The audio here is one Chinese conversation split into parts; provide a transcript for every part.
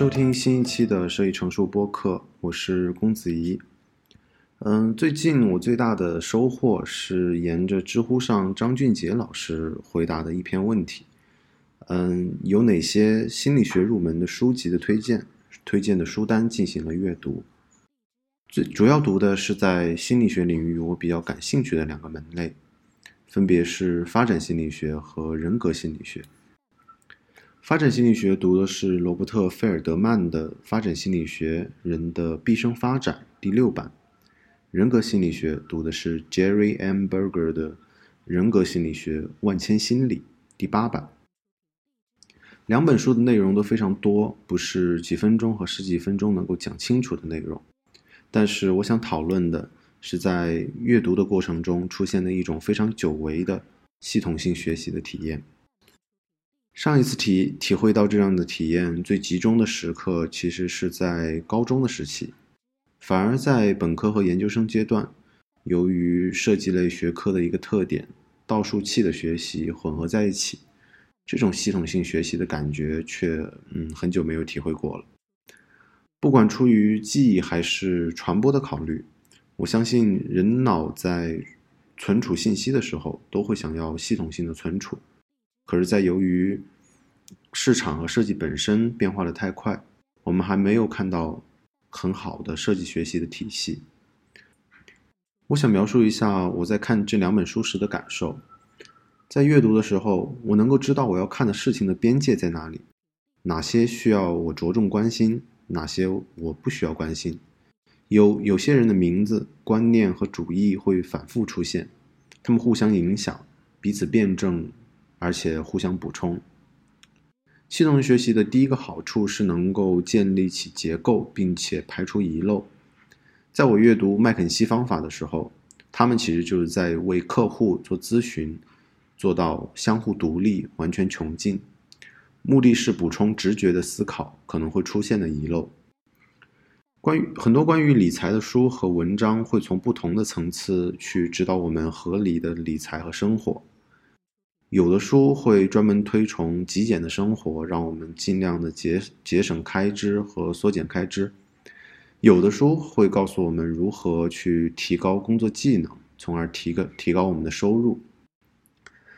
收听新一期的设计成熟播客，我是公子怡。嗯，最近我最大的收获是沿着知乎上张俊杰老师回答的一篇问题。嗯，有哪些心理学入门的书籍的推荐？推荐的书单进行了阅读。最主要读的是在心理学领域我比较感兴趣的两个门类，分别是发展心理学和人格心理学。发展心理学读的是罗伯特·费尔德曼的《发展心理学：人的毕生发展》第六版；人格心理学读的是 Jerry M. Berger 的《人格心理学：万千心理》第八版。两本书的内容都非常多，不是几分钟和十几分钟能够讲清楚的内容。但是我想讨论的是，在阅读的过程中出现的一种非常久违的系统性学习的体验。上一次体体会到这样的体验最集中的时刻，其实是在高中的时期。反而在本科和研究生阶段，由于设计类学科的一个特点，倒数器的学习混合在一起，这种系统性学习的感觉却嗯很久没有体会过了。不管出于记忆还是传播的考虑，我相信人脑在存储信息的时候，都会想要系统性的存储。可是，在由于市场和设计本身变化的太快，我们还没有看到很好的设计学习的体系。我想描述一下我在看这两本书时的感受。在阅读的时候，我能够知道我要看的事情的边界在哪里，哪些需要我着重关心，哪些我不需要关心。有有些人的名字、观念和主义会反复出现，他们互相影响，彼此辩证。而且互相补充。系统学习的第一个好处是能够建立起结构，并且排除遗漏。在我阅读麦肯锡方法的时候，他们其实就是在为客户做咨询，做到相互独立、完全穷尽，目的是补充直觉的思考可能会出现的遗漏。关于很多关于理财的书和文章，会从不同的层次去指导我们合理的理财和生活。有的书会专门推崇极简的生活，让我们尽量的节节省开支和缩减开支；有的书会告诉我们如何去提高工作技能，从而提个提高我们的收入；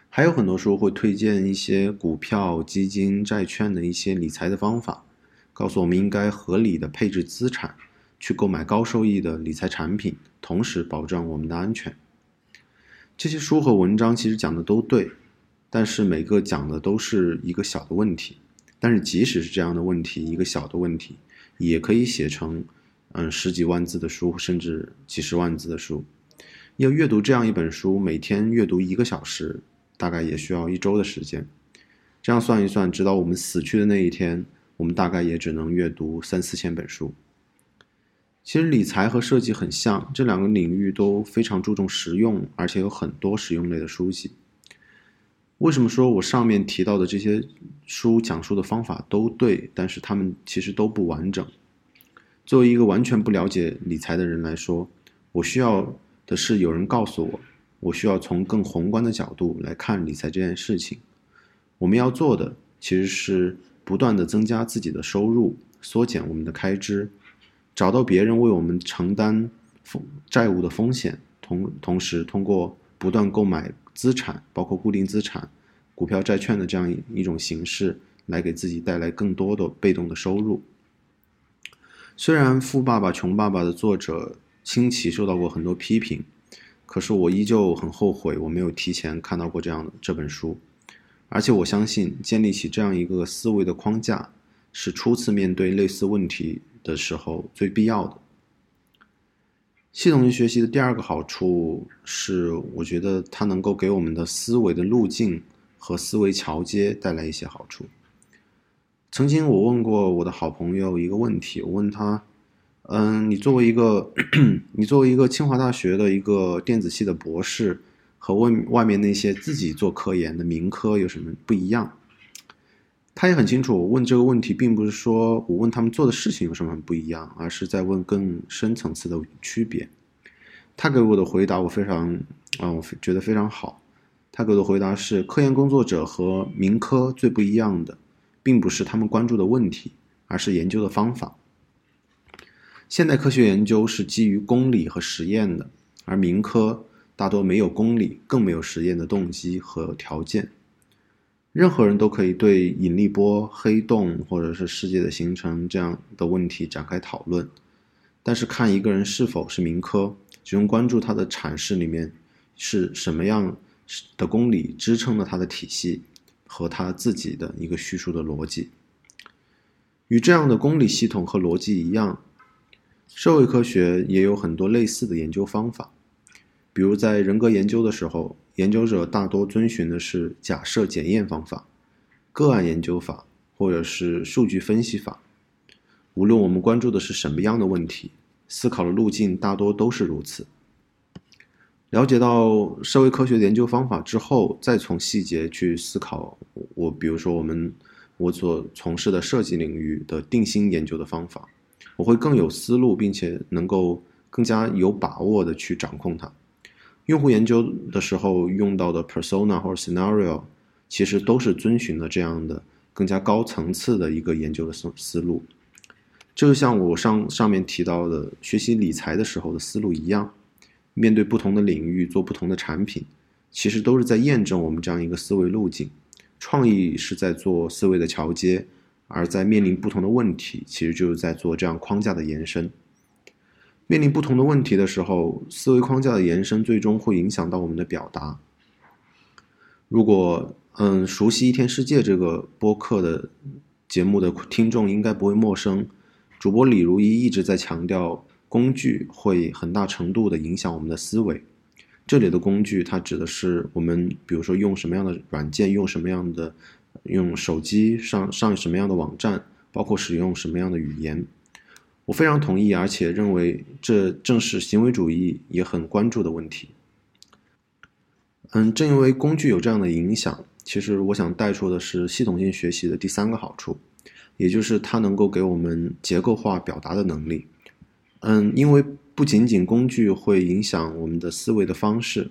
还有很多书会推荐一些股票、基金、债券的一些理财的方法，告诉我们应该合理的配置资产，去购买高收益的理财产品，同时保障我们的安全。这些书和文章其实讲的都对。但是每个讲的都是一个小的问题，但是即使是这样的问题，一个小的问题，也可以写成，嗯，十几万字的书，甚至几十万字的书。要阅读这样一本书，每天阅读一个小时，大概也需要一周的时间。这样算一算，直到我们死去的那一天，我们大概也只能阅读三四千本书。其实理财和设计很像，这两个领域都非常注重实用，而且有很多实用类的书籍。为什么说我上面提到的这些书讲述的方法都对，但是他们其实都不完整？作为一个完全不了解理财的人来说，我需要的是有人告诉我，我需要从更宏观的角度来看理财这件事情。我们要做的其实是不断的增加自己的收入，缩减我们的开支，找到别人为我们承担风债务的风险，同同时通过不断购买。资产包括固定资产、股票、债券的这样一种形式，来给自己带来更多的被动的收入。虽然《富爸爸穷爸爸》的作者清崎受到过很多批评，可是我依旧很后悔我没有提前看到过这样的这本书。而且我相信，建立起这样一个思维的框架，是初次面对类似问题的时候最必要的。系统性学习的第二个好处是，我觉得它能够给我们的思维的路径和思维桥接带来一些好处。曾经我问过我的好朋友一个问题，我问他：“嗯，你作为一个 你作为一个清华大学的一个电子系的博士，和外外面那些自己做科研的民科有什么不一样？”他也很清楚，我问这个问题，并不是说我问他们做的事情有什么不一样，而是在问更深层次的区别。他给我的回答，我非常啊，我觉得非常好。他给我的回答是：科研工作者和民科最不一样的，并不是他们关注的问题，而是研究的方法。现代科学研究是基于公理和实验的，而民科大多没有公理，更没有实验的动机和条件。任何人都可以对引力波、黑洞或者是世界的形成这样的问题展开讨论，但是看一个人是否是民科，只用关注他的阐释里面是什么样的公理支撑了他的体系和他自己的一个叙述的逻辑。与这样的公理系统和逻辑一样。社会科学也有很多类似的研究方法，比如在人格研究的时候，研究者大多遵循的是假设检验方法、个案研究法或者是数据分析法。无论我们关注的是什么样的问题，思考的路径大多都是如此。了解到社会科学研究方法之后，再从细节去思考，我比如说我们我所从事的设计领域的定性研究的方法。我会更有思路，并且能够更加有把握的去掌控它。用户研究的时候用到的 persona 或者 scenario，其实都是遵循了这样的更加高层次的一个研究的思思路。这就像我上上面提到的学习理财的时候的思路一样，面对不同的领域做不同的产品，其实都是在验证我们这样一个思维路径。创意是在做思维的桥接。而在面临不同的问题，其实就是在做这样框架的延伸。面临不同的问题的时候，思维框架的延伸最终会影响到我们的表达。如果嗯，熟悉一天世界这个播客的节目的听众应该不会陌生，主播李如一一直在强调，工具会很大程度的影响我们的思维。这里的工具，它指的是我们，比如说用什么样的软件，用什么样的。用手机上上什么样的网站，包括使用什么样的语言，我非常同意，而且认为这正是行为主义也很关注的问题。嗯，正因为工具有这样的影响，其实我想带出的是系统性学习的第三个好处，也就是它能够给我们结构化表达的能力。嗯，因为不仅仅工具会影响我们的思维的方式，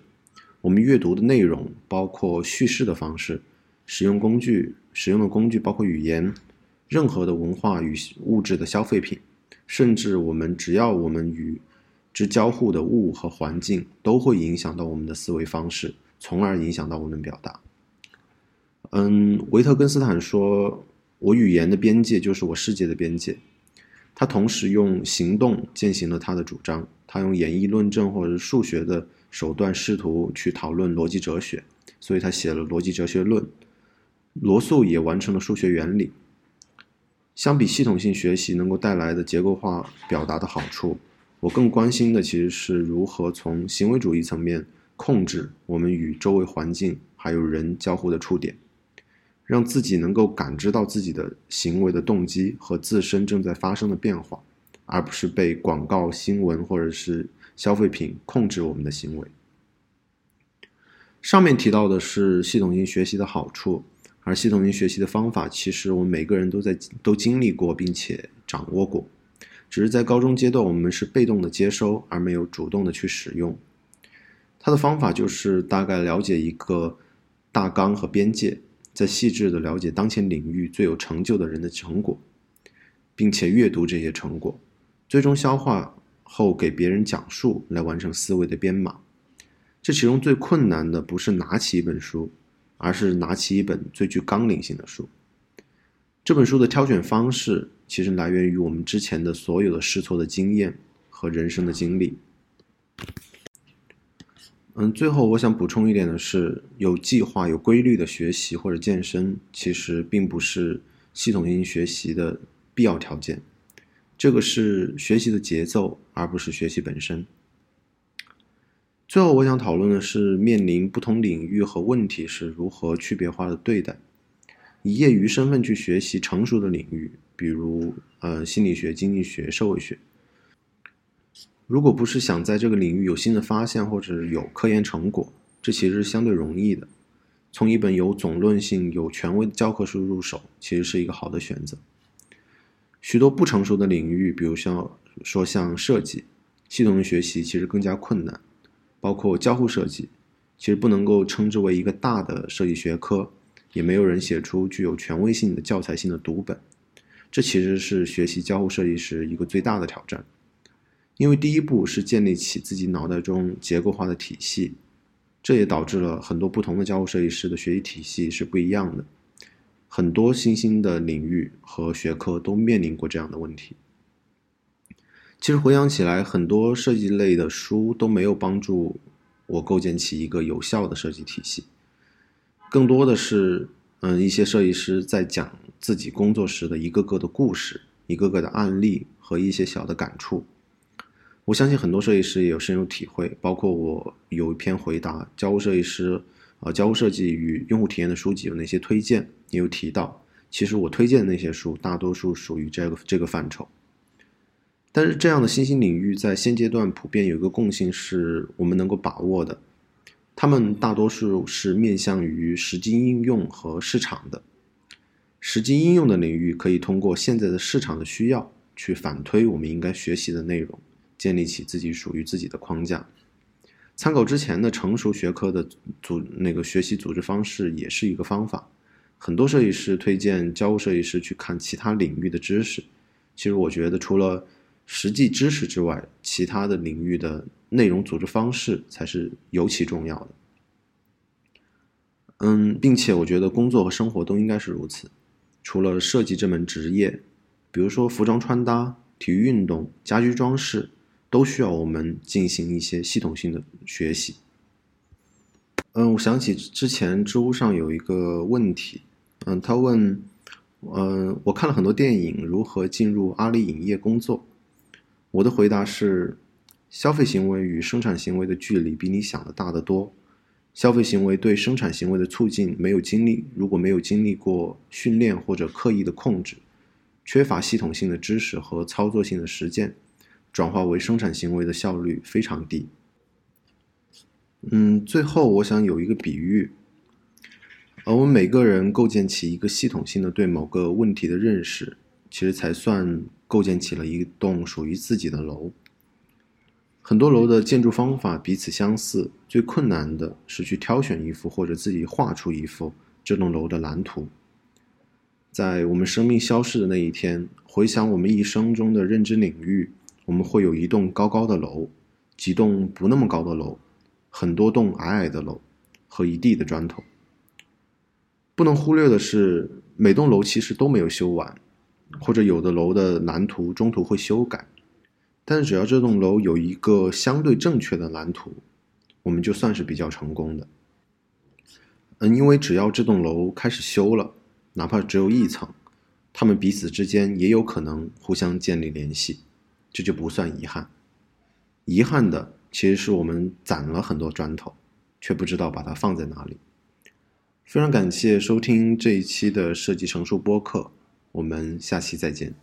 我们阅读的内容，包括叙事的方式。使用工具，使用的工具包括语言，任何的文化与物质的消费品，甚至我们只要我们与之交互的物和环境，都会影响到我们的思维方式，从而影响到我们表达。嗯，维特根斯坦说：“我语言的边界就是我世界的边界。”他同时用行动践行了他的主张。他用演绎论证或者数学的手段，试图去讨论逻辑哲学，所以他写了《逻辑哲学论》。罗素也完成了数学原理。相比系统性学习能够带来的结构化表达的好处，我更关心的其实是如何从行为主义层面控制我们与周围环境还有人交互的触点，让自己能够感知到自己的行为的动机和自身正在发生的变化，而不是被广告、新闻或者是消费品控制我们的行为。上面提到的是系统性学习的好处。而系统性学习的方法，其实我们每个人都在都经历过，并且掌握过，只是在高中阶段我们是被动的接收，而没有主动的去使用。它的方法就是大概了解一个大纲和边界，再细致的了解当前领域最有成就的人的成果，并且阅读这些成果，最终消化后给别人讲述，来完成思维的编码。这其中最困难的不是拿起一本书。而是拿起一本最具纲领性的书。这本书的挑选方式其实来源于我们之前的所有的试错的经验和人生的经历。嗯，最后我想补充一点的是，有计划、有规律的学习或者健身，其实并不是系统性学习的必要条件。这个是学习的节奏，而不是学习本身。最后，我想讨论的是，面临不同领域和问题是如何区别化的对待。以业余身份去学习成熟的领域，比如呃心理学、经济学、社会学。如果不是想在这个领域有新的发现或者有科研成果，这其实是相对容易的。从一本有总论性、有权威的教科书入手，其实是一个好的选择。许多不成熟的领域，比如像说像设计，系统的学习其实更加困难。包括交互设计，其实不能够称之为一个大的设计学科，也没有人写出具有权威性的教材性的读本。这其实是学习交互设计时一个最大的挑战，因为第一步是建立起自己脑袋中结构化的体系，这也导致了很多不同的交互设计师的学习体系是不一样的。很多新兴的领域和学科都面临过这样的问题。其实回想起来，很多设计类的书都没有帮助我构建起一个有效的设计体系，更多的是，嗯，一些设计师在讲。自己工作时的一个个的故事、一个个的案例和一些小的感触，我相信很多设计师也有深有体会。包括我有一篇回答交互设计师，呃，交互设计与用户体验的书籍有哪些推荐，也有提到。其实我推荐的那些书，大多数属于这个这个范畴。但是这样的新兴领域在现阶段普遍有一个共性，是我们能够把握的，他们大多数是面向于实际应用和市场的。实际应用的领域可以通过现在的市场的需要去反推我们应该学习的内容，建立起自己属于自己的框架。参考之前的成熟学科的组那个学习组织方式也是一个方法。很多设计师推荐交互设计师去看其他领域的知识，其实我觉得除了实际知识之外，其他的领域的内容组织方式才是尤其重要的。嗯，并且我觉得工作和生活都应该是如此。除了设计这门职业，比如说服装穿搭、体育运动、家居装饰，都需要我们进行一些系统性的学习。嗯，我想起之前知乎上有一个问题，嗯，他问，嗯，我看了很多电影，如何进入阿里影业工作？我的回答是，消费行为与生产行为的距离比你想的大得多。消费行为对生产行为的促进没有经历，如果没有经历过训练或者刻意的控制，缺乏系统性的知识和操作性的实践，转化为生产行为的效率非常低。嗯，最后我想有一个比喻，而我们每个人构建起一个系统性的对某个问题的认识，其实才算构建起了一栋属于自己的楼。很多楼的建筑方法彼此相似，最困难的是去挑选一幅或者自己画出一幅这栋楼的蓝图。在我们生命消逝的那一天，回想我们一生中的认知领域，我们会有一栋高高的楼，几栋不那么高的楼，很多栋矮矮的楼，和一地的砖头。不能忽略的是，每栋楼其实都没有修完，或者有的楼的蓝图中途会修改。但是只要这栋楼有一个相对正确的蓝图，我们就算是比较成功的。嗯，因为只要这栋楼开始修了，哪怕只有一层，他们彼此之间也有可能互相建立联系，这就不算遗憾。遗憾的其实是我们攒了很多砖头，却不知道把它放在哪里。非常感谢收听这一期的设计成熟播客，我们下期再见。